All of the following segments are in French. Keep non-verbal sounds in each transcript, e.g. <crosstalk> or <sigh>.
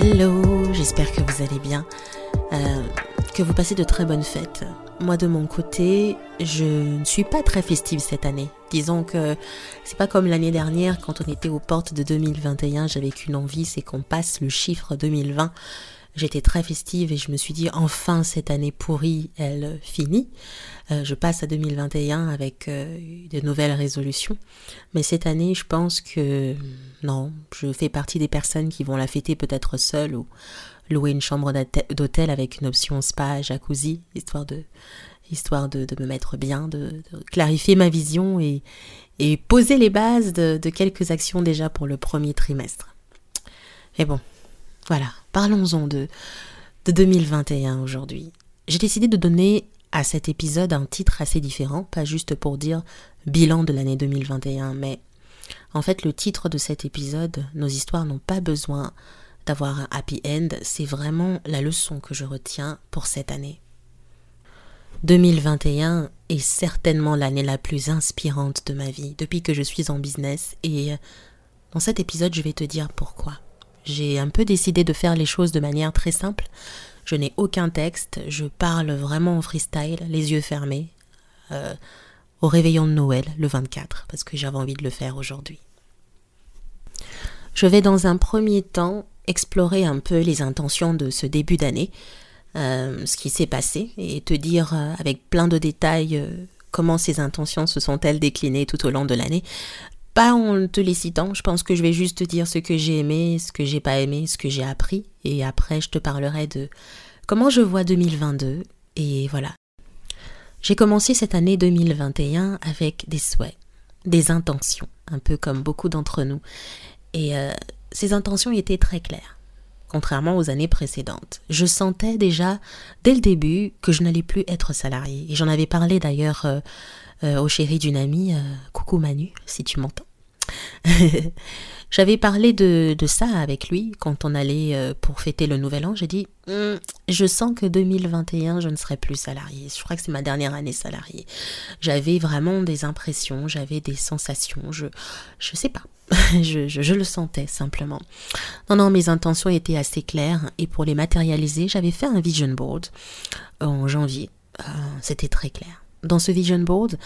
Hello, j'espère que vous allez bien, euh, que vous passez de très bonnes fêtes. Moi de mon côté, je ne suis pas très festive cette année. Disons que c'est pas comme l'année dernière quand on était aux portes de 2021, j'avais qu'une envie, c'est qu'on passe le chiffre 2020. J'étais très festive et je me suis dit enfin cette année pourrie, elle finit. Euh, je passe à 2021 avec euh, de nouvelles résolutions. Mais cette année, je pense que non, je fais partie des personnes qui vont la fêter peut-être seule ou louer une chambre d'hôtel avec une option spa, jacuzzi, histoire de, histoire de, me mettre bien, de, clarifier ma vision et, poser les bases de, de quelques actions déjà pour le premier trimestre. Mais bon, voilà, parlons-en de, de 2021 aujourd'hui. J'ai décidé de donner à cet épisode un titre assez différent, pas juste pour dire bilan de l'année 2021, mais en fait le titre de cet épisode, Nos histoires n'ont pas besoin d'avoir un happy end, c'est vraiment la leçon que je retiens pour cette année. 2021 est certainement l'année la plus inspirante de ma vie depuis que je suis en business et dans cet épisode je vais te dire pourquoi. J'ai un peu décidé de faire les choses de manière très simple. Je n'ai aucun texte, je parle vraiment en freestyle, les yeux fermés, euh, au réveillon de Noël, le 24, parce que j'avais envie de le faire aujourd'hui. Je vais dans un premier temps explorer un peu les intentions de ce début d'année, euh, ce qui s'est passé, et te dire euh, avec plein de détails comment ces intentions se sont-elles déclinées tout au long de l'année, pas en te les citant, je pense que je vais juste te dire ce que j'ai aimé, ce que j'ai pas aimé, ce que j'ai appris, et après je te parlerai de comment je vois 2022, et voilà. J'ai commencé cette année 2021 avec des souhaits, des intentions, un peu comme beaucoup d'entre nous, et euh, ces intentions étaient très claires, contrairement aux années précédentes. Je sentais déjà, dès le début, que je n'allais plus être salarié, et j'en avais parlé d'ailleurs euh, euh, au chéri d'une amie, coucou Manu, si tu m'entends. <laughs> J'avais parlé de, ça avec lui quand on allait euh, pour fêter le nouvel an. J'ai dit, hum, je sens que 2021, je ne serai plus salarié. Je crois que c'est ma dernière année salariée. J'avais vraiment des impressions, j'avais des sensations. Je, je sais pas. <laughs> je, je, le sentais simplement. Non, non, mes intentions étaient assez claires et pour les matérialiser, j'avais fait un vision board en janvier. Euh, c'était très clair. Dans ce vision board,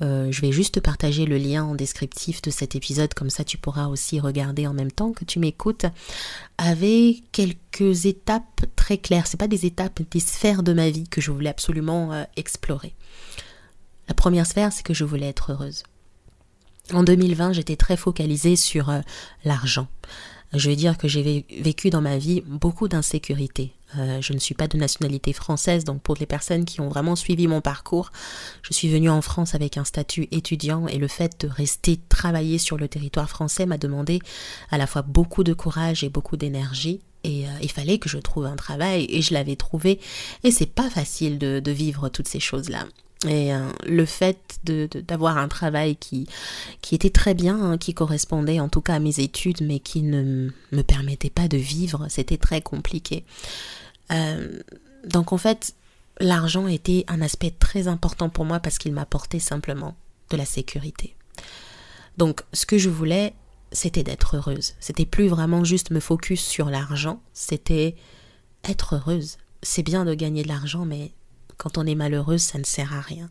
euh, je vais juste partager le lien en descriptif de cet épisode, comme ça tu pourras aussi regarder en même temps que tu m'écoutes, avec quelques étapes très claires. C'est pas des étapes, des sphères de ma vie que je voulais absolument euh, explorer. La première sphère, c'est que je voulais être heureuse. En 2020, j'étais très focalisée sur euh, l'argent. Je veux dire que j'ai vécu dans ma vie beaucoup d'insécurité. Euh, je ne suis pas de nationalité française, donc pour les personnes qui ont vraiment suivi mon parcours, je suis venue en France avec un statut étudiant et le fait de rester travailler sur le territoire français m'a demandé à la fois beaucoup de courage et beaucoup d'énergie. Et euh, il fallait que je trouve un travail et je l'avais trouvé. Et c'est pas facile de vivre toutes ces choses-là. Et euh, le fait d'avoir un travail qui, qui était très bien, hein, qui correspondait en tout cas à mes études, mais qui ne me permettait pas de vivre, c'était très compliqué. Euh, donc en fait, l'argent était un aspect très important pour moi parce qu'il m'apportait simplement de la sécurité. Donc ce que je voulais, c'était d'être heureuse. C'était plus vraiment juste me focus sur l'argent, c'était être heureuse. C'est bien de gagner de l'argent, mais quand on est malheureuse, ça ne sert à rien.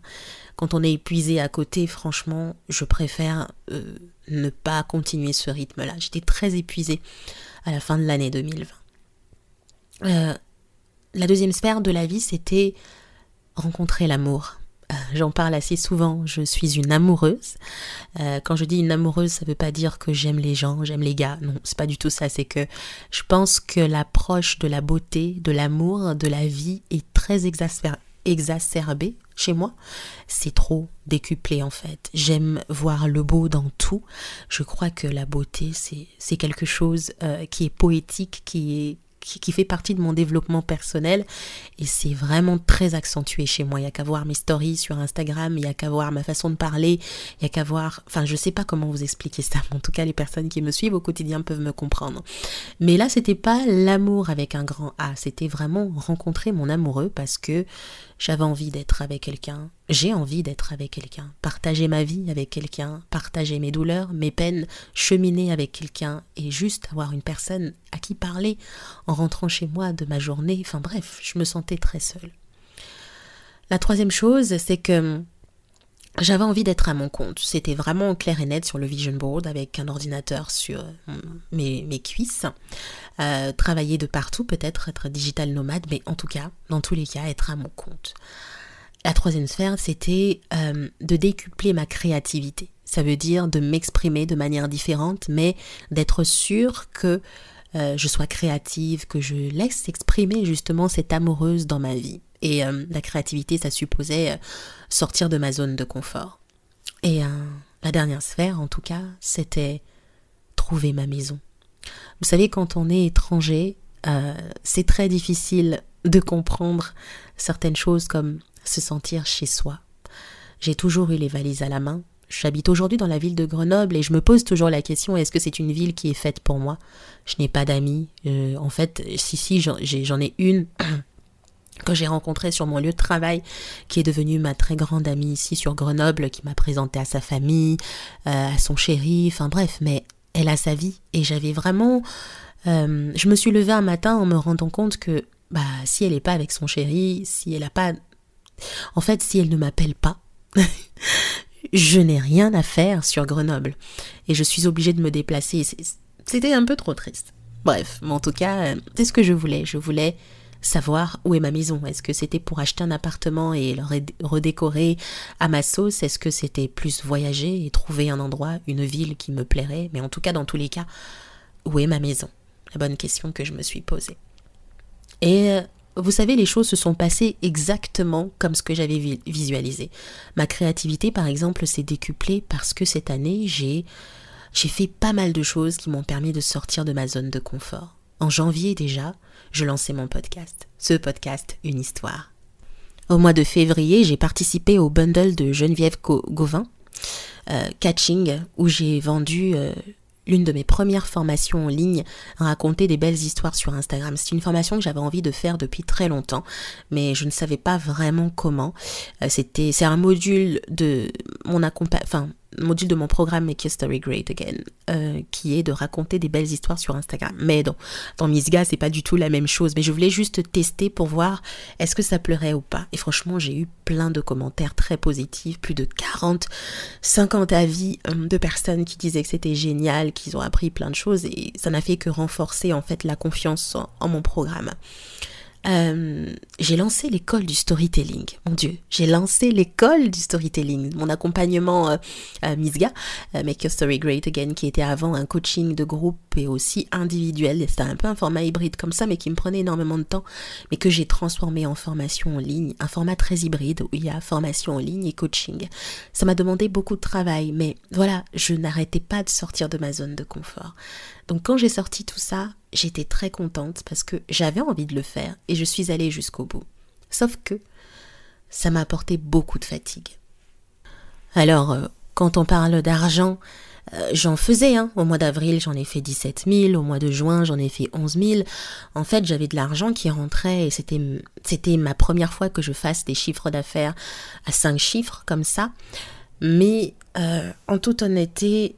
Quand on est épuisé à côté, franchement, je préfère euh, ne pas continuer ce rythme-là. J'étais très épuisée à la fin de l'année 2020. Euh, la deuxième sphère de la vie, c'était rencontrer l'amour. Euh, j'en parle assez souvent, je suis une amoureuse. quand je dis une amoureuse, ça ne veut pas dire que j'aime les gens, j'aime les gars. Non, c'est pas du tout ça. C'est que je pense que l'approche de la beauté, de l'amour, de la vie est très exacerbé chez moi. C'est trop décuplé en fait. J'aime voir le beau dans tout. Je crois que la beauté, c'est quelque chose euh, qui est poétique, qui est qui, fait partie de mon développement personnel et c'est vraiment très accentué chez moi. Il n'y a qu'à voir mes stories sur Instagram, il n'y a qu'à voir ma façon de parler, il n'y a qu'à voir, enfin je sais pas comment vous expliquer ça, mais en tout cas les personnes qui me suivent au quotidien peuvent me comprendre. Mais là c'était pas l'amour avec un grand A, c'était vraiment rencontrer mon amoureux parce que J'avais envie d'être avec quelqu'un, j'ai envie d'être avec quelqu'un, partager ma vie avec quelqu'un, partager mes douleurs, mes peines, cheminer avec quelqu'un. Et juste avoir une personne à qui parler en rentrant chez moi de ma journée. Enfin bref, je me sentais très seule. La troisième chose, c'est que j'avais envie d'être à mon compte. C'était vraiment clair et net sur le vision board avec un ordinateur sur euh, mes, cuisses. Euh, travailler de partout, peut-être être digital nomade, mais en tout cas, dans tous les cas, être à mon compte. La troisième sphère, c'était euh, de décupler ma créativité. Ça veut dire de m'exprimer de manière différente, mais d'être sûr que je sois créative, que je laisse exprimer justement cette amoureuse dans ma vie. Et euh, la créativité, ça supposait euh, sortir de ma zone de confort. Et euh, la dernière sphère, en tout cas, c'était trouver ma maison. Vous savez, quand on est étranger, c'est très difficile de comprendre certaines choses comme se sentir chez soi. J'ai toujours eu les valises à la main. J'habite aujourd'hui dans la ville de Grenoble et je me pose toujours la question est-ce que c'est une ville qui est faite pour moi? Je n'ai pas d'amis. en fait, si, si, j'en ai une que j'ai rencontré sur mon lieu de travail, qui est devenue ma très grande amie ici sur Grenoble, qui m'a présenté à sa famille, euh, à son chéri, enfin bref, mais elle a sa vie. Et j'avais vraiment... Euh, je me suis levée un matin en me rendant compte que bah, si elle n'est pas avec son chéri, si elle n'a pas... En fait, si elle ne m'appelle pas, <laughs> je n'ai rien à faire sur Grenoble. Et je suis obligée de me déplacer. C'était un peu trop triste. Bref, mais en tout cas, euh, c'est ce que je voulais. Je voulais savoir où est ma maison. Est-ce que c'était pour acheter un appartement et le redécorer à ma sauce? Est-ce que c'était plus voyager et trouver un endroit, une ville qui me plairait? Mais en tout cas, dans tous les cas, où est ma maison? La bonne question que je me suis posée. Et euh, vous savez, les choses se sont passées exactement comme ce que j'avais visualisé. Ma créativité, par exemple, s'est décuplée parce que cette année, j'ai j'ai fait pas mal de choses qui m'ont permis de sortir de ma zone de confort. En janvier déjà, je lançais mon podcast. Ce podcast, une histoire. Au mois de février, j'ai participé au bundle de Geneviève Gauvin, euh, Catching, où j'ai vendu euh, l'une de mes premières formations en ligne, raconter des belles histoires sur Instagram. C'est une formation que j'avais envie de faire depuis très longtemps, mais je ne savais pas vraiment comment. Euh, c'était, c'est un module de mon accompagnement, module de mon programme Make Your Story Great Again, euh, qui est de raconter des belles histoires sur Instagram. Mais dans, dans Misga, c'est pas du tout la même chose. Mais je voulais juste tester pour voir est-ce que ça pleurait ou pas. Et franchement, j'ai eu plein de commentaires très positifs, plus de 40, 50 avis euh, de personnes qui disaient que c'était génial, qu'ils ont appris plein de choses. Et ça n'a fait que renforcer en fait la confiance en mon programme. Euh, j'ai lancé l'école du storytelling. Mon Dieu, j'ai lancé l'école du storytelling. Mon accompagnement euh, à Misga, euh, Make Your Story Great Again, qui était avant un coaching de groupe et aussi individuel. C'était un peu un format hybride comme ça, mais qui me prenait énormément de temps, mais que j'ai transformé en formation en ligne. Un format très hybride où il y a formation en ligne et coaching. Ça m'a demandé beaucoup de travail, mais voilà, je n'arrêtais pas de sortir de ma zone de confort. Donc quand j'ai sorti tout ça, j'étais très contente parce que j'avais envie de le faire et je suis allée jusqu'au bout. Sauf que ça m'a apporté beaucoup de fatigue. Alors, euh, quand on parle d'argent, euh, j'en faisais. Hein. Au mois d'avril, j'en ai fait 17 000. Au mois de juin, j'en ai fait 11 000. En fait, j'avais de l'argent qui rentrait et c'était, ma première fois que je fasse des chiffres d'affaires à 5 chiffres comme ça. Mais euh, en toute honnêteté,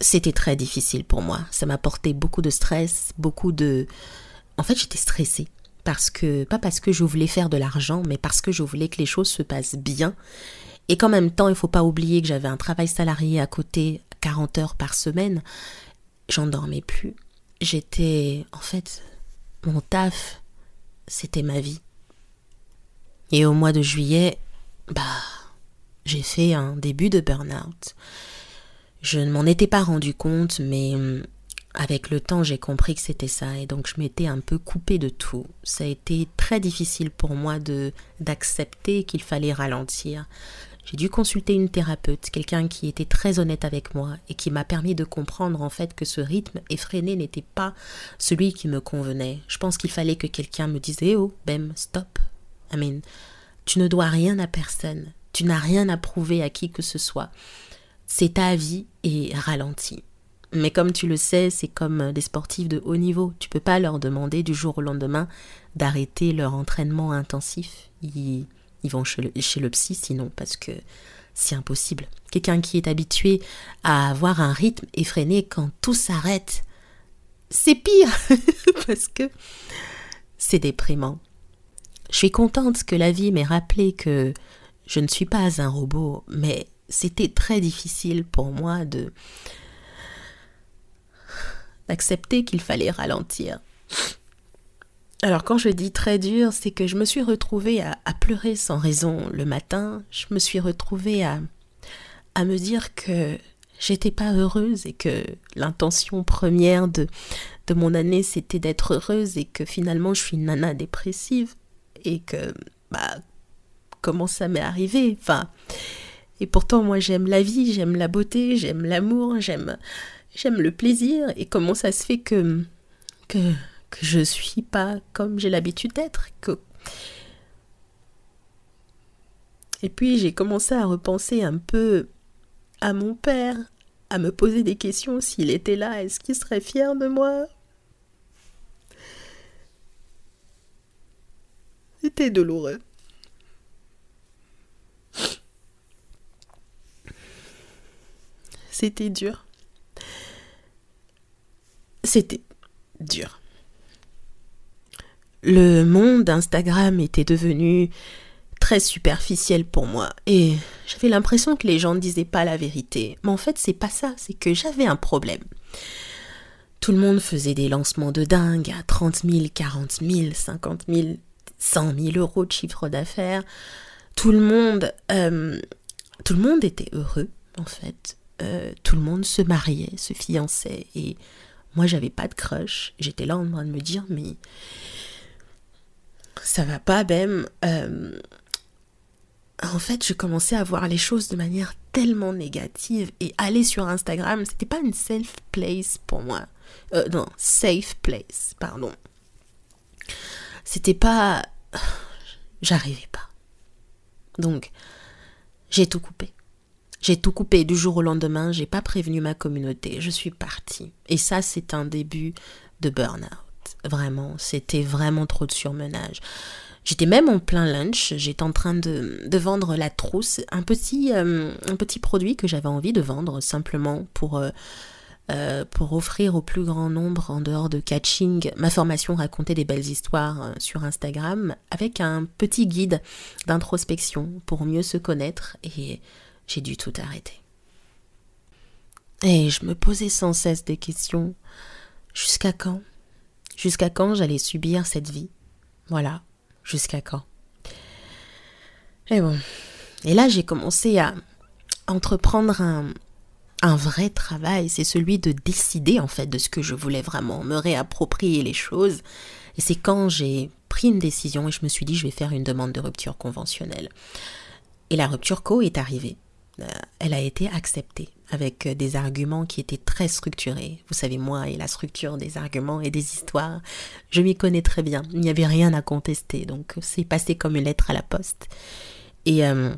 c'était très difficile pour moi. Ça m'a porté beaucoup de stress, beaucoup de... En fait, j'étais stressée. Parce que, pas parce que je voulais faire de l'argent, mais parce que je voulais que les choses se passent bien. Et qu'en même temps, il ne faut pas oublier que j'avais un travail salarié à côté, 40 heures par semaine. J'en dormais plus. J'étais, en fait, mon taf, c'était ma vie. Et au mois de juillet, bah, j'ai fait un début de burn-out. Je ne m'en étais pas rendu compte, mais hum, avec le temps, j'ai compris que c'était ça et donc je m'étais un peu coupée de tout. Ça a été très difficile pour moi de d'accepter qu'il fallait ralentir. J'ai dû consulter une thérapeute, quelqu'un qui était très honnête avec moi et qui m'a permis de comprendre en fait que ce rythme effréné n'était pas celui qui me convenait. Je pense qu'il fallait que quelqu'un me dise eh "Oh, Bem, stop. I tu ne dois rien à personne. Tu n'as rien à prouver à qui que ce soit c'est ta vie et ralentis. Mais comme tu le sais, c'est comme des sportifs de haut niveau. Tu peux pas leur demander du jour au lendemain d'arrêter leur entraînement intensif. ils, vont chez le, chez le psy sinon parce que c'est impossible. Quelqu'un qui est habitué à avoir un rythme effréné quand tout s'arrête, c'est pire <laughs> parce que c'est déprimant. Je suis contente que la vie m'ait rappelé que je ne suis pas un robot, mais c'était très difficile pour moi de d'accepter qu'il fallait ralentir. Alors quand je dis très dur, c'est que je me suis retrouvée à, pleurer sans raison le matin, je me suis retrouvée à, à me dire que j'étais pas heureuse et que l'intention première de, de mon année c'était d'être heureuse et que finalement je suis une nana dépressive et que bah comment ça m'est arrivé? Enfin et pourtant moi j'aime la vie j'aime la beauté j'aime l'amour j'aime j'aime le plaisir. Et comment ça se fait que que que je suis pas comme j'ai l'habitude d'être, que et puis j'ai commencé à repenser un peu à mon père, à me poser des questions. S'il était là, est-ce qu'il serait fier de moi? C'était douloureux. C'était dur. C'était dur le monde d'Instagram était devenu très superficiel pour moi et j'avais l'impression que les gens ne disaient pas la vérité. Mais en fait, c'est pas ça, c'est que j'avais un problème. Tout le monde faisait des lancements de dingue à 30 000, 40 000, 50 000, 100 000 euros de chiffre d'affaires. Tout le monde, euh, tout le monde était heureux en fait. Euh, tout le monde se mariait, se fiançait et moi j'avais pas de crush. J'étais là en train de me dire mais ça va pas, même. Euh, en fait, je commençais à voir les choses de manière tellement négative et aller sur Instagram, c'était pas une safe place pour moi. Euh, non, safe place, pardon. C'était pas. J'arrivais pas. Donc, j'ai tout coupé. J'ai tout coupé du jour au lendemain, j'ai pas prévenu ma communauté, je suis partie. Et ça, c'est un début de burn-out. Vraiment, c'était vraiment trop de surmenage. J'étais même en plein lunch, j'étais en train de, vendre la trousse, un petit, euh, un petit produit que j'avais envie de vendre simplement pour, euh, euh, pour offrir au plus grand nombre en dehors de catching ma formation raconter des belles histoires sur Instagram avec un petit guide d'introspection pour mieux se connaître et j'ai dû tout arrêter. Et je me posais sans cesse des questions. Jusqu'à quand? Jusqu'à quand j'allais subir cette vie? Voilà, jusqu'à quand? Et bon. Et là, j'ai commencé à entreprendre un, un vrai travail, c'est celui de décider en fait de ce que je voulais vraiment, me réapproprier les choses. Et c'est quand j'ai pris une décision et je me suis dit je vais faire une demande de rupture conventionnelle. Et la rupture co est arrivée. Euh, elle a été acceptée avec euh, des arguments qui étaient très structurés. Vous savez, moi et la structure des arguments et des histoires, je m'y connais très bien. Il n'y avait rien à contester, donc c'est passé comme une lettre à la poste. Et euh,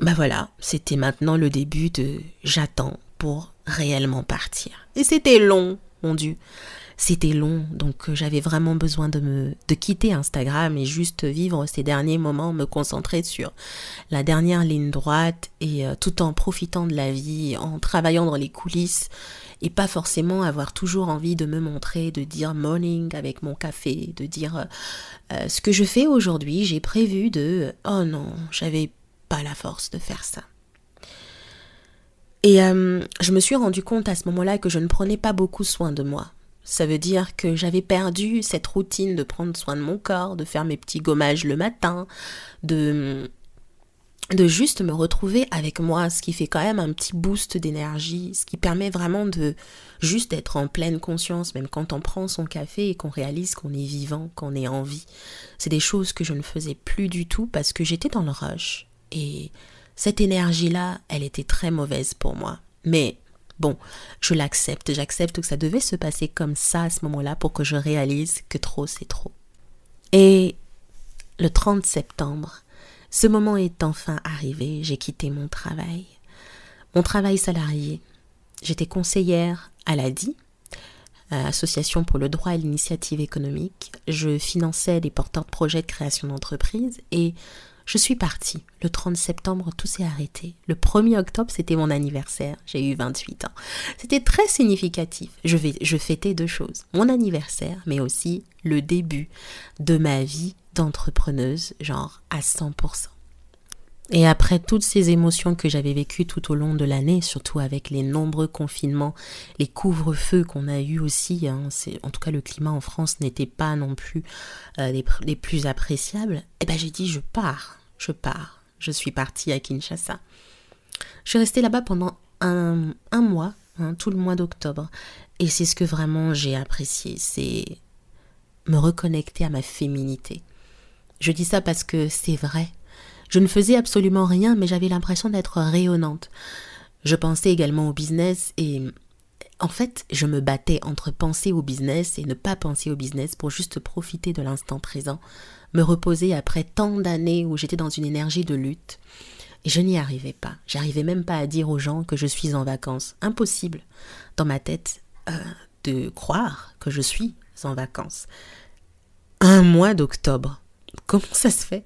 bah voilà, c'était maintenant le début de j'attends pour réellement partir. Et c'était long, mon Dieu c'était long, donc euh, j'avais vraiment besoin de me de quitter Instagram et juste vivre ces derniers moments, me concentrer sur la dernière ligne droite et euh, tout en profitant de la vie, en travaillant dans les coulisses et pas forcément avoir toujours envie de me montrer, de dire morning avec mon café, de dire euh, ce que je fais aujourd'hui, j'ai prévu de oh non, j'avais pas la force de faire ça. Et je me suis rendu compte à ce moment-là que je ne prenais pas beaucoup soin de moi. Ça veut dire que j'avais perdu cette routine de prendre soin de mon corps, de faire mes petits gommages le matin, de, de juste me retrouver avec moi, ce qui fait quand même un petit boost d'énergie, ce qui permet vraiment de juste être en pleine conscience, même quand on prend son café et qu'on réalise qu'on est vivant, qu'on est en vie. C'est des choses que je ne faisais plus du tout parce que j'étais dans le rush. Et cette énergie-là, elle était très mauvaise pour moi. Mais Bon, je l'accepte, j'accepte que ça devait se passer comme ça à ce moment-là pour que je réalise que trop c'est trop. Et le 30 septembre, ce moment est enfin arrivé, j'ai quitté mon travail. Mon travail salarié. J'étais conseillère à l'ADI, association pour le droit et l'initiative économique. Je finançais des porteurs de projets de création d'entreprise et je suis partie. Le 30 septembre, tout s'est arrêté. Le 1er octobre, c'était mon anniversaire. J'ai eu 28 ans. C'était très significatif. Je, vais, je fêtais deux choses. Mon anniversaire, mais aussi le début de ma vie d'entrepreneuse, genre à 100%. Et après toutes ces émotions que j'avais vécues tout au long de l'année, surtout avec les nombreux confinements, les couvre-feux qu'on a eu aussi, hein, en tout cas le climat en France n'était pas non plus euh, les, les, plus appréciables, eh ben j'ai dit je pars je pars. Je suis partie à Kinshasa. Je suis restée là-bas pendant un, mois, hein, tout le mois d'octobre. Et c'est ce que vraiment j'ai apprécié, c'est me reconnecter à ma féminité. Je dis ça parce que c'est vrai. Je ne faisais absolument rien, mais j'avais l'impression d'être rayonnante. Je pensais également au business et en fait, je me battais entre penser au business et ne pas penser au business pour juste profiter de l'instant présent, me reposer après tant d'années où j'étais dans une énergie de lutte. Et je n'y arrivais pas. J'arrivais même pas à dire aux gens que je suis en vacances. Impossible dans ma tête euh, de croire que je suis en vacances. Un mois d'octobre. Comment ça se fait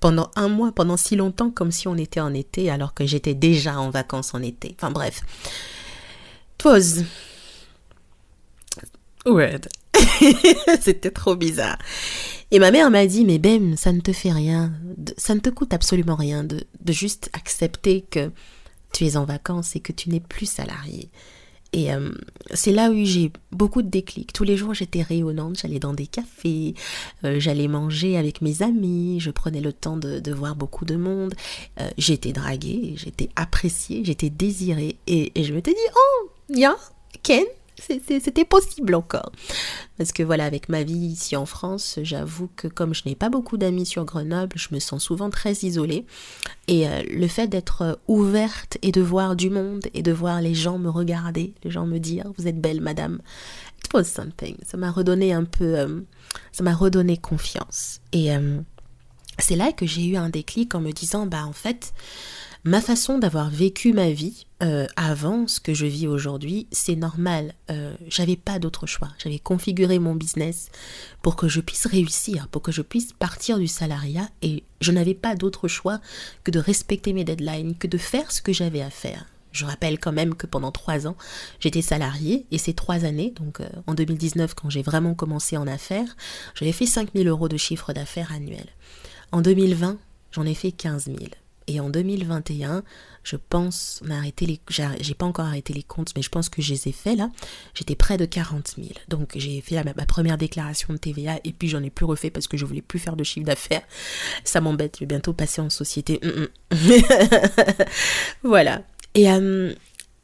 Pendant un mois, pendant si longtemps, comme si on était en été, alors que j'étais déjà en vacances en été? Enfin bref. Pause. Weird. <laughs> C'était trop bizarre. Et ma mère m'a dit, mais Ben, ça ne te fait rien, ça ne te coûte absolument rien de, juste accepter que tu es en vacances et que tu n'es plus salarié. Et euh, c'est là où j'ai beaucoup de déclics. Tous les jours, j'étais rayonnante, j'allais dans des cafés, euh, j'allais manger avec mes amis, je prenais le temps de, voir beaucoup de monde. Euh, j'étais draguée, j'étais appréciée, j'étais désirée. Et, je m'étais dit, oh, yeah, Ken, c'était possible encore. Parce que voilà, avec ma vie ici en France, j'avoue que comme je n'ai pas beaucoup d'amis sur Grenoble, je me sens souvent très isolée. Et euh, le fait d'être ouverte et de voir du monde et de voir les gens me regarder, les gens me dire Vous êtes belle, madame, it was something. Ça m'a redonné un peu, euh, ça m'a redonné confiance. Et euh, c'est là que j'ai eu un déclic en me disant Bah en fait, ma façon d'avoir vécu ma vie euh, avant ce que je vis aujourd'hui, c'est normal. Euh, j'avais pas d'autre choix. J'avais configuré mon business pour que je puisse réussir, pour que je puisse partir du salariat et je n'avais pas d'autre choix que de respecter mes deadlines, que de faire ce que j'avais à faire. Je rappelle quand même que pendant trois ans, j'étais salarié et ces trois années, donc euh, en 2019 quand j'ai vraiment commencé en affaires, j'avais fait 5000 euros de chiffre d'affaires annuel. En 2020, j'en ai fait 15 000. Et en 2021, je pense, arrêté les, j'ai pas encore arrêté les comptes, mais je pense que je les ai faits là. J'étais près de 40 000. Donc j'ai fait ma, première déclaration de TVA et puis j'en ai plus refait parce que je voulais plus faire de chiffre d'affaires. Ça m'embête. Je vais bientôt passer en société. Mm, mm. <laughs> voilà. Et euh,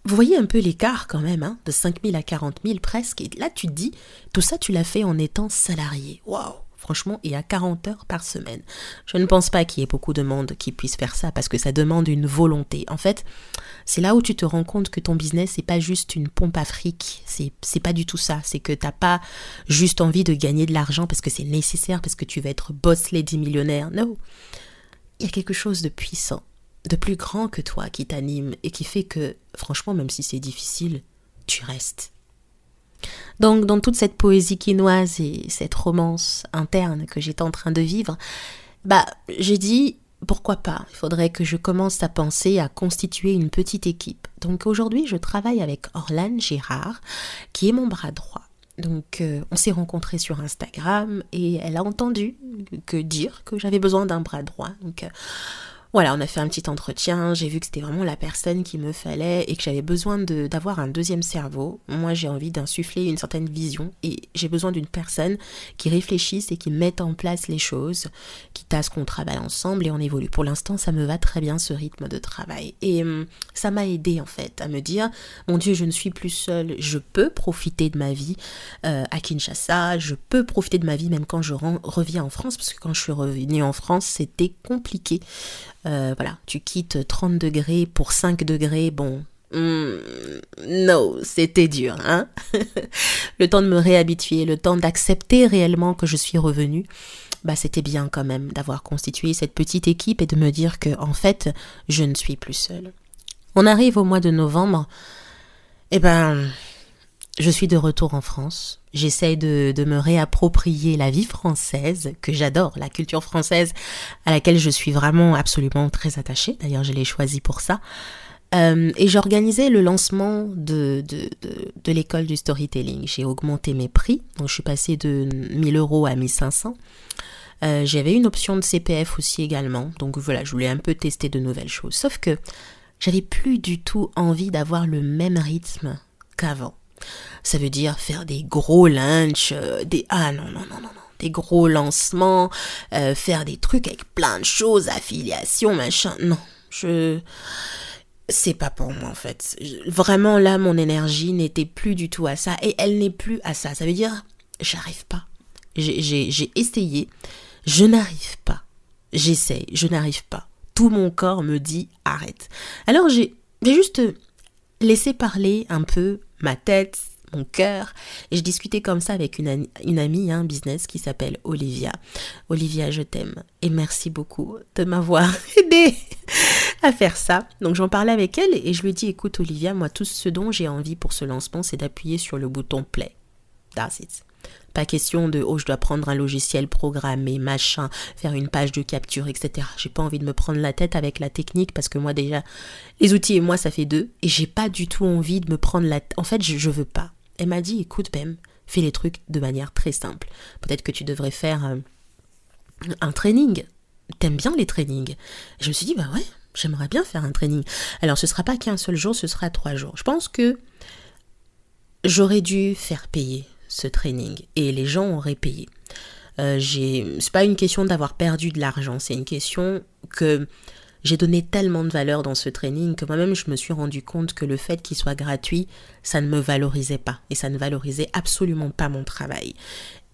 vous voyez un peu l'écart quand même, hein, de 5 000 à 40 000 presque. Et là, tu te dis, tout ça, tu l'as fait en étant salarié. Waouh franchement, et à 40 heures par semaine. Je ne pense pas qu'il y ait beaucoup de monde qui puisse faire ça parce que ça demande une volonté. En fait, c'est là où tu te rends compte que ton business, c'est pas juste une pompe à fric. C'est, pas du tout ça. C'est que t'as pas juste envie de gagner de l'argent parce que c'est nécessaire, parce que tu vas être boss lady millionnaire. Non. Il y a quelque chose de puissant, de plus grand que toi qui t'anime et qui fait que, franchement, même si c'est difficile, tu restes. Donc, dans toute cette poésie quinoise et cette romance interne que j'étais en train de vivre, bah, j'ai dit, pourquoi pas? Il faudrait que je commence à penser à constituer une petite équipe. Donc aujourd'hui, je travaille avec Orlane Gérard, qui est mon bras droit. Donc euh, on s'est rencontrés sur Instagram et elle a entendu que dire que j'avais besoin d'un bras droit. Donc euh, voilà, on a fait un petit entretien, j'ai vu que c'était vraiment la personne qu'il me fallait et que j'avais besoin d'avoir un deuxième cerveau. Moi, j'ai envie d'insuffler une certaine vision et j'ai besoin d'une personne qui réfléchisse et qui mette en place les choses, qui à ce qu'on travaille ensemble et on évolue. Pour l'instant, ça me va très bien ce rythme de travail. Et hum, ça m'a aidé en fait à me dire, mon Dieu, je ne suis plus seule, je peux profiter de ma vie euh, à Kinshasa, je peux profiter de ma vie même quand je reviens en France, parce que quand je suis revenue en France, c'était compliqué. Euh, voilà, tu quittes 30 degrés pour 5 degrés, bon, hmm, non, c'était dur, hein. <laughs> le temps de me réhabituer, le temps d'accepter réellement que je suis revenue, bah c'était bien quand même d'avoir constitué cette petite équipe et de me dire que en fait, je ne suis plus seule. On arrive au mois de novembre, et eh ben je suis de retour en France. J'essaie de, de, me réapproprier la vie française, que j'adore, la culture française, à laquelle je suis vraiment absolument très attachée. D'ailleurs, je l'ai choisie pour ça. Euh, et j'organisais le lancement de, de, de, de l'école du storytelling. J'ai augmenté mes prix, donc je suis passée de 1000 euros à 1500. Euh, J'avais une option de CPF aussi également, donc voilà, je voulais un peu tester de nouvelles choses. Sauf que j'avais plus du tout envie d'avoir le même rythme qu'avant. Ça veut dire faire des gros lunchs, euh, des ah non non non non des gros lancements, euh, faire des trucs avec plein de choses, affiliation machin. Non, je c'est pas pour moi en fait. Vraiment là, mon énergie n'était plus du tout à ça et elle n'est plus à ça. Ça veut dire, j'arrive pas. J'ai essayé, je n'arrive pas. J'essaye, je n'arrive pas. Tout mon corps me dit arrête. Alors j'ai juste laissé parler un peu ma tête, mon cœur. Et je discutais comme ça avec une, une amie, un hein, business qui s'appelle Olivia. Olivia, je t'aime et merci beaucoup de m'avoir <laughs> aidé à faire ça. Donc j'en parlais avec elle et je lui dis écoute Olivia, moi tout ce dont j'ai envie pour ce lancement, c'est d'appuyer sur le bouton play. That's it. Pas question de oh je dois prendre un logiciel programmé, machin, faire une page de capture, etc. J'ai pas envie de me prendre la tête avec la technique parce que moi déjà les outils et moi ça fait deux et j'ai pas du tout envie de me prendre la tête. En fait je, je veux pas. Elle m'a dit écoute Bem, fais les trucs de manière très simple. Peut-être que tu devrais faire euh, un training. T'aimes bien les trainings Je me suis dit bah ouais, j'aimerais bien faire un training. Alors ce sera pas qu'un seul jour, ce sera trois jours. Je pense que j'aurais dû faire payer ce training et les gens auraient payé. Euh, c'est pas une question d'avoir perdu de l'argent, c'est une question que j'ai donné tellement de valeur dans ce training que moi-même je me suis rendu compte que le fait qu'il soit gratuit, ça ne me valorisait pas et ça ne valorisait absolument pas mon travail.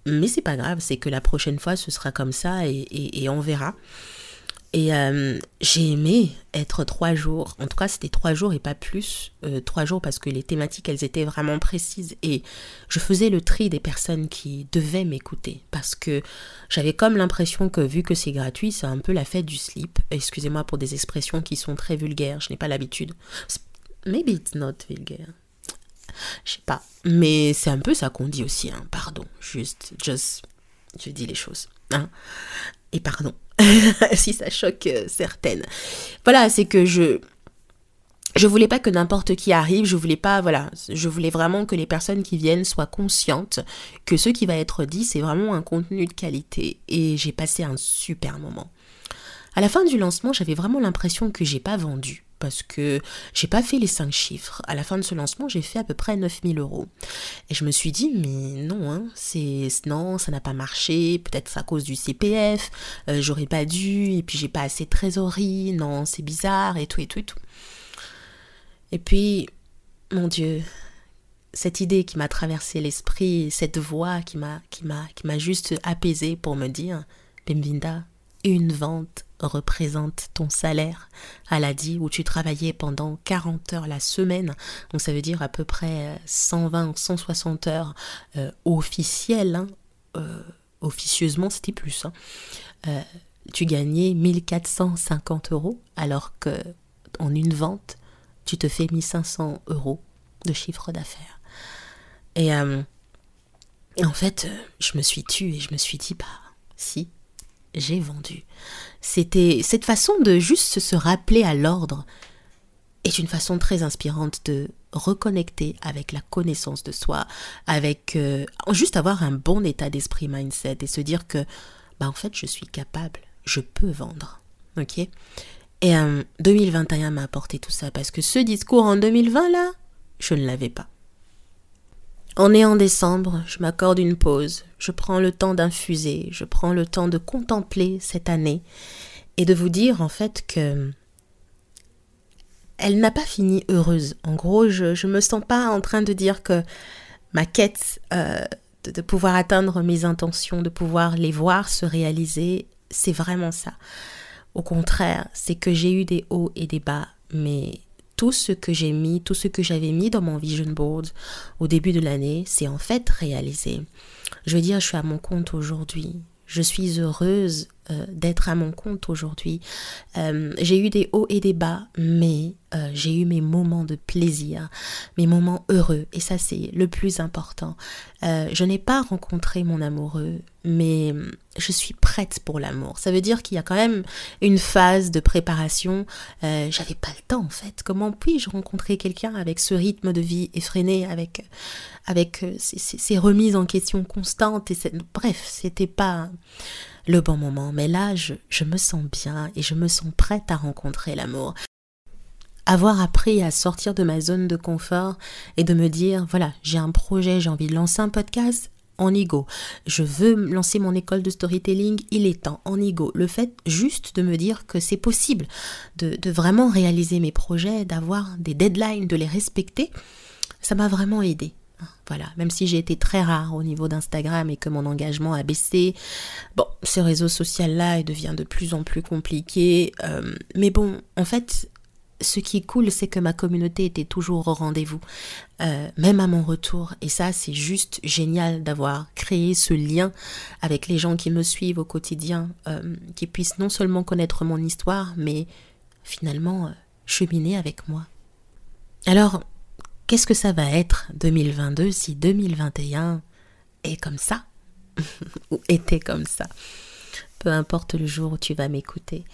Mais c'est pas grave, c'est que la prochaine fois ce sera comme ça et, et on verra. Et euh, j'ai aimé être trois jours. En tout cas, c'était trois jours et pas plus. Euh, trois jours parce que les thématiques, elles étaient vraiment précises. Et je faisais le tri des personnes qui devaient m'écouter. Parce que j'avais comme l'impression que vu que c'est gratuit, c'est un peu la fête du slip. Excusez-moi pour des expressions qui sont très vulgaires. Je n'ai pas l'habitude. Maybe it's not vulgaire. Je sais pas. Mais c'est un peu ça qu'on dit aussi. Hein. Pardon. Juste, just, je dis les choses. Hein. Et pardon. <laughs> si ça choque euh, certaines. Voilà, c'est que je je voulais pas que n'importe qui arrive, je voulais pas, voilà, je voulais vraiment que les personnes qui viennent soient conscientes que ce qui va être dit, c'est vraiment un contenu de qualité. Et j'ai passé un super moment. À la fin du lancement, j'avais vraiment l'impression que j'ai pas vendu parce que j'ai pas fait les cinq chiffres. À la fin de ce lancement, j'ai fait à peu près 9000 euros. Et je me suis dit, mais non, hein, c'est non, ça n'a pas marché. Peut-être à cause du CPF, euh, j'aurais pas dû, et puis j'ai pas assez de trésorerie. Non, c'est bizarre et tout et tout et tout. Et puis, mon Dieu, cette idée qui m'a traversé l'esprit, cette voix qui m'a qui m'a qui m'a juste apaisé pour me dire, Bimvinda, une vente représente ton salaire. Elle a dit où tu travaillais pendant 40 heures la semaine, donc ça veut dire à peu près 120 160 heures euh, officielles, hein. euh, officieusement c'était plus. Hein. Euh, tu gagnais 1450 euros alors que en une vente tu te fais 1500 euros de chiffre d'affaires. Et en fait, je me suis tue et je me suis dit, bah, si, j'ai vendu. C'était cette façon de juste se rappeler à l'ordre est une façon très inspirante de reconnecter avec la connaissance de soi, avec euh, juste avoir un bon état d'esprit mindset et se dire que bah en fait je suis capable, je peux vendre. OK? Et 2021 euh, m'a apporté tout ça parce que ce discours en 2020 là, je ne l'avais pas. On est en décembre, je m'accorde une pause, je prends le temps d'infuser, je prends le temps de contempler cette année et de vous dire en fait que elle n'a pas fini heureuse. En gros, je ne me sens pas en train de dire que ma quête euh, de, de, pouvoir atteindre mes intentions, de pouvoir les voir se réaliser, c'est vraiment ça. Au contraire, c'est que j'ai eu des hauts et des bas, mais tout ce que j'ai mis, tout ce que j'avais mis dans mon vision board au début de l'année, c'est en fait réalisé. Je veux dire, je suis à mon compte aujourd'hui. Je suis heureuse euh, d'être à mon compte aujourd'hui. Euh, j'ai eu des hauts et des bas, mais euh, j'ai eu mes moments de plaisir, mes moments heureux, et ça c'est le plus important. je n'ai pas rencontré mon amoureux, mais je suis prête pour l'amour. Ça veut dire qu'il y a quand même une phase de préparation. J'avais pas le temps en fait. Comment puis-je rencontrer quelqu'un avec ce rythme de vie effréné, avec avec ces, ces remises en question constantes et bref, c'était pas le bon moment, mais là, je, me sens bien et je me sens prête à rencontrer l'amour. Avoir appris à sortir de ma zone de confort et de me dire, voilà, j'ai un projet, j'ai envie de lancer un podcast, en ego. Je veux lancer mon école de storytelling, il est temps, en ego. Le fait juste de me dire que c'est possible, de, de, vraiment réaliser mes projets, d'avoir des deadlines, de les respecter, ça m'a vraiment aidé. Voilà, même si j'ai été très rare au niveau d'Instagram et que mon engagement a baissé, bon, ce réseau social-là devient de plus en plus compliqué. Euh, mais bon, en fait, ce qui est cool, c'est que ma communauté était toujours au rendez-vous, euh, même à mon retour. Et ça, c'est juste génial d'avoir créé ce lien avec les gens qui me suivent au quotidien, euh, qui puissent non seulement connaître mon histoire, mais finalement cheminer avec moi. Alors, Qu'est-ce que ça va être 2022 si 2021 est comme ça <laughs> Ou était comme ça? Peu importe le jour où tu vas m'écouter.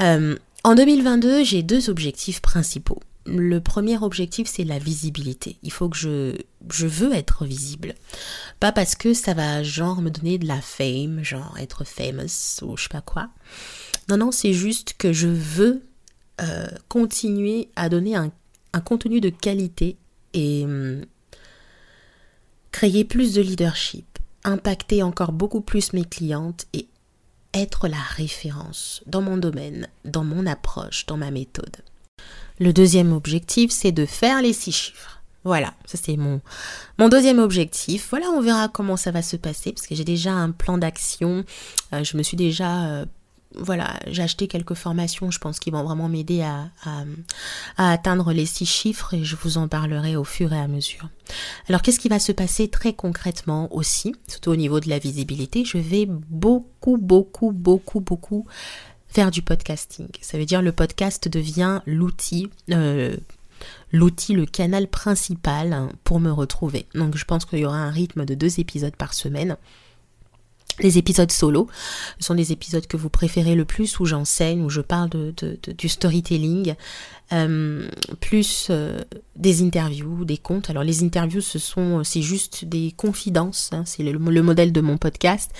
Euh, en 2022, j'ai deux objectifs principaux. Le premier objectif, c'est la visibilité. Il faut que je, je veux être visible. Pas parce que ça va genre me donner de la fame, genre être famous ou je sais pas quoi. Non, non, c'est juste que je veux euh, continuer à donner un un contenu de qualité et hum, créer plus de leadership, impacter encore beaucoup plus mes clientes et être la référence dans mon domaine, dans mon approche, dans ma méthode. Le deuxième objectif, c'est de faire les six chiffres. Voilà, ça c'est mon, deuxième objectif. Voilà, on verra comment ça va se passer parce que j'ai déjà un plan d'action. Euh, je me suis déjà euh, voilà, j'ai acheté quelques formations, je pense qu'ils vont vraiment m'aider à, atteindre les six chiffres et je vous en parlerai au fur et à mesure. Alors qu'est-ce qui va se passer très concrètement aussi, surtout au niveau de la visibilité? Je vais beaucoup, beaucoup, beaucoup, beaucoup faire du podcasting. Ça veut dire le podcast devient l'outil. Euh, l'outil, le canal principal pour me retrouver. Donc je pense qu'il y aura un rythme de deux épisodes par semaine. Les épisodes solo sont des épisodes que vous préférez le plus où j'enseigne, où je parle de, du storytelling, euh, plus euh, des interviews, des contes. Alors les interviews, ce sont, c'est juste des confidences, hein, c'est le, modèle de mon podcast.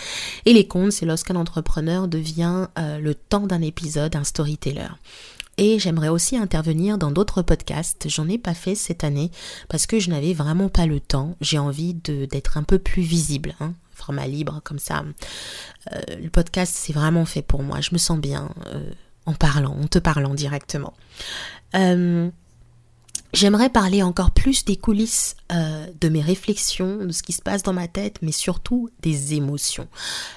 Et les contes, c'est lorsqu'un entrepreneur devient euh, le temps d'un épisode un storyteller. Et j'aimerais aussi intervenir dans d'autres podcasts. J'en ai pas fait cette année parce que je n'avais vraiment pas le temps. J'ai envie d'être un peu plus visible. Hein format libre comme ça. Euh, le podcast, c'est vraiment fait pour moi. Je me sens bien euh, en parlant, en te parlant directement. Euh, j'aimerais parler encore plus des coulisses de mes réflexions, de ce qui se passe dans ma tête, mais surtout des émotions.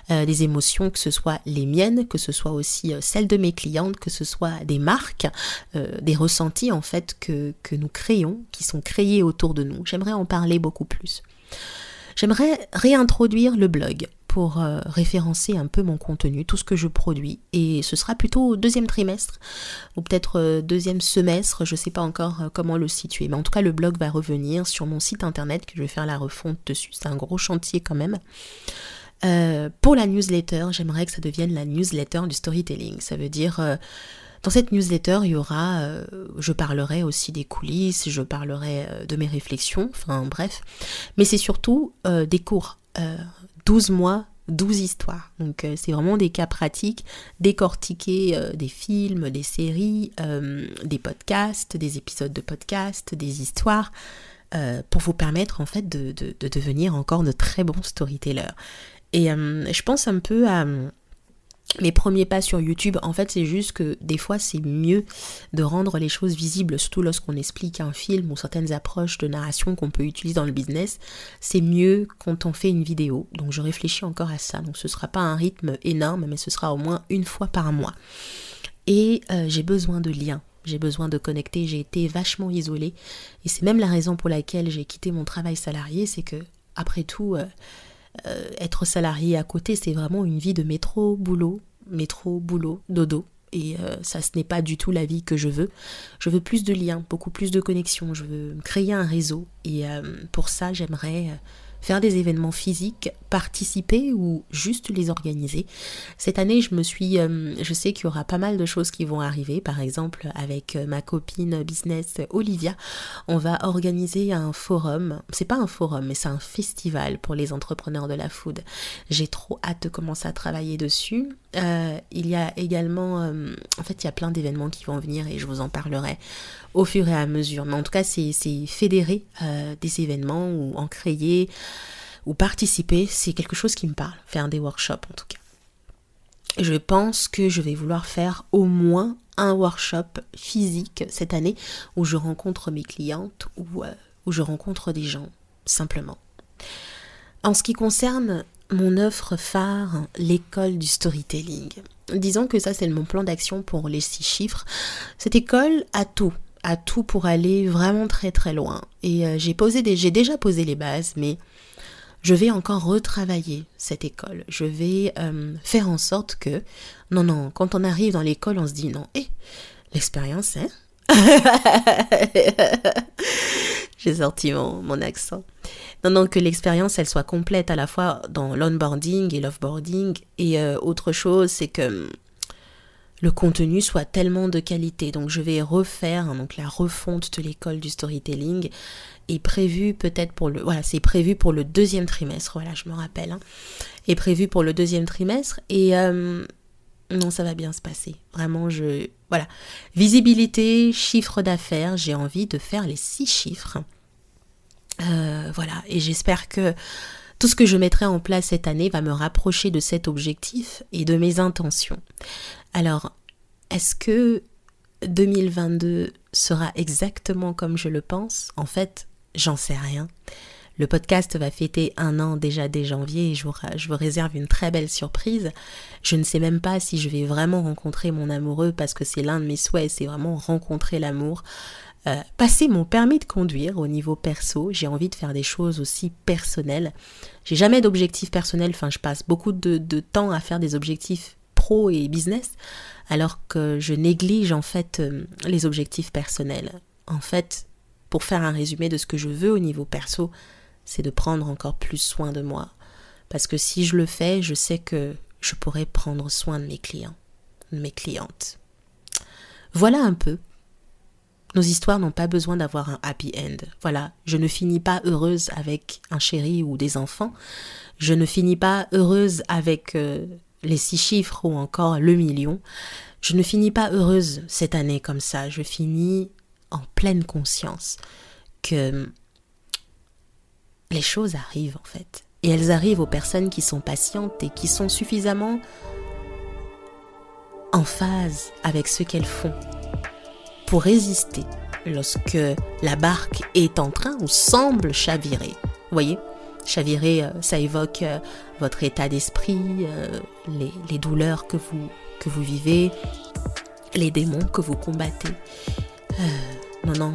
des émotions, que ce soit les miennes, que ce soit aussi celles de mes clientes, que ce soit des marques, des ressentis en fait que, que nous créons, qui sont créés autour de nous. J'aimerais en parler beaucoup plus. J'aimerais réintroduire le blog pour euh, référencer un peu mon contenu, tout ce que je produis. Et ce sera plutôt au deuxième trimestre, ou peut-être euh, deuxième semestre, je ne sais pas encore euh, comment le situer. Mais en tout cas, le blog va revenir sur mon site internet, que je vais faire la refonte dessus. C'est un gros chantier quand même. pour la newsletter, j'aimerais que ça devienne la newsletter du storytelling. Ça veut dire dans cette newsletter, il y aura, euh, je parlerai aussi des coulisses, je parlerai euh, de mes réflexions, enfin bref. Mais c'est surtout euh, des cours. 12 mois, 12 histoires. Donc c'est vraiment des cas pratiques, décortiquer des films, des séries, des podcasts, des épisodes de podcasts, des histoires. pour vous permettre en fait de, de, devenir encore de très bons storytellers. Et je pense un peu à, mes premiers pas sur YouTube, en fait, c'est juste que des fois, c'est mieux de rendre les choses visibles, surtout lorsqu'on explique un film ou certaines approches de narration qu'on peut utiliser dans le business. C'est mieux quand on fait une vidéo. Donc, je réfléchis encore à ça. Donc, ce sera pas un rythme énorme, mais ce sera au moins une fois par mois. Et euh, j'ai besoin de liens. J'ai besoin de connecter. J'ai été vachement isolée. Et c'est même la raison pour laquelle j'ai quitté mon travail salarié. C'est que, après tout, euh, euh, être salarié à côté, c'est vraiment une vie de métro, boulot, métro, boulot, dodo. Et euh, ça, ce n'est pas du tout la vie que je veux. Je veux plus de liens, beaucoup plus de connexions. Je veux créer un réseau. Et euh, pour ça, j'aimerais faire des événements physiques, participer ou juste les organiser. Cette année, je me suis, euh, je sais qu'il y aura pas mal de choses qui vont arriver. Par exemple, avec euh, ma copine business Olivia, on va organiser un forum. C'est pas un forum, mais c'est un festival pour les entrepreneurs de la food. J'ai trop hâte de commencer à travailler dessus. Euh, il y a également, en fait, il y a plein d'événements qui vont venir et je vous en parlerai au fur et à mesure. Mais en tout cas, c'est fédérer des événements ou en créer ou participer, c'est quelque chose qui me parle, faire des workshops en tout cas. Je pense que je vais vouloir faire au moins un workshop physique cette année où je rencontre mes clientes ou euh, où je rencontre des gens, simplement. En ce qui concerne mon offre phare, l'école du storytelling, disons que ça c'est mon plan d'action pour les six chiffres. Cette école a tout, a tout pour aller vraiment très très loin. Et euh, j'ai posé des, j'ai déjà posé les bases, mais je vais encore retravailler cette école. Je vais euh, faire en sorte que, non, non, quand on arrive dans l'école, on se dit non, et l'expérience, hein? <laughs> J'ai sorti mon, accent. Non, non, que l'expérience, elle soit complète à la fois dans l'onboarding et l'offboarding. Et euh, autre chose, c'est que le contenu soit tellement de qualité. Donc je vais refaire hein, donc la refonte de l'école du storytelling est prévu peut-être pour le voilà c'est prévu pour le deuxième trimestre voilà je me rappelle hein, est prévu pour le deuxième trimestre et euh, non ça va bien se passer. Vraiment je voilà. Visibilité chiffre d'affaires j'ai envie de faire les six chiffres. Euh, voilà. Et j'espère que tout ce que je mettrai en place cette année va me rapprocher de cet objectif et de mes intentions. Alors, est-ce que 2022 sera exactement comme je le pense? En fait, j'en sais rien. Le podcast va fêter un an déjà dès janvier et je vous, réserve une très belle surprise. Je ne sais même pas si je vais vraiment rencontrer mon amoureux parce que c'est l'un de mes souhaits, c'est vraiment rencontrer l'amour. Euh, passer mon permis de conduire au niveau perso, j'ai envie de faire des choses aussi personnelles. J'ai jamais d'objectifs personnels, enfin je passe beaucoup de, temps à faire des objectifs pro et business, alors que je néglige en fait euh, les objectifs personnels. En fait, pour faire un résumé de ce que je veux au niveau perso, c'est de prendre encore plus soin de moi. Parce que si je le fais, je sais que je pourrais prendre soin de mes clients, de mes clientes. Voilà un peu nos histoires n'ont pas besoin d'avoir un happy end. Voilà, je ne finis pas heureuse avec un chéri ou des enfants. Je ne finis pas heureuse avec euh, les six chiffres ou encore le million. Je ne finis pas heureuse cette année comme ça. Je finis en pleine conscience que les choses arrivent en fait. Et elles arrivent aux personnes qui sont patientes et qui sont suffisamment en phase avec ce qu'elles font pour résister lorsque la barque est en train ou semble chavirer. Vous voyez Chavirer, euh, ça évoque euh, votre état d'esprit, euh, les, douleurs que vous, que vous vivez, les démons que vous combattez. non, non,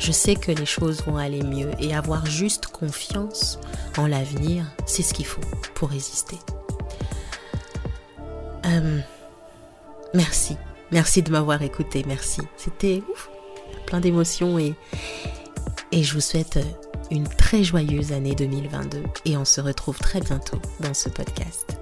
je sais que les choses vont aller mieux et avoir juste confiance en l'avenir, c'est ce qu'il faut pour résister. merci Merci de m'avoir écouté, merci. C'était plein d'émotions et, je vous souhaite une très joyeuse année 2022 et on se retrouve très bientôt dans ce podcast.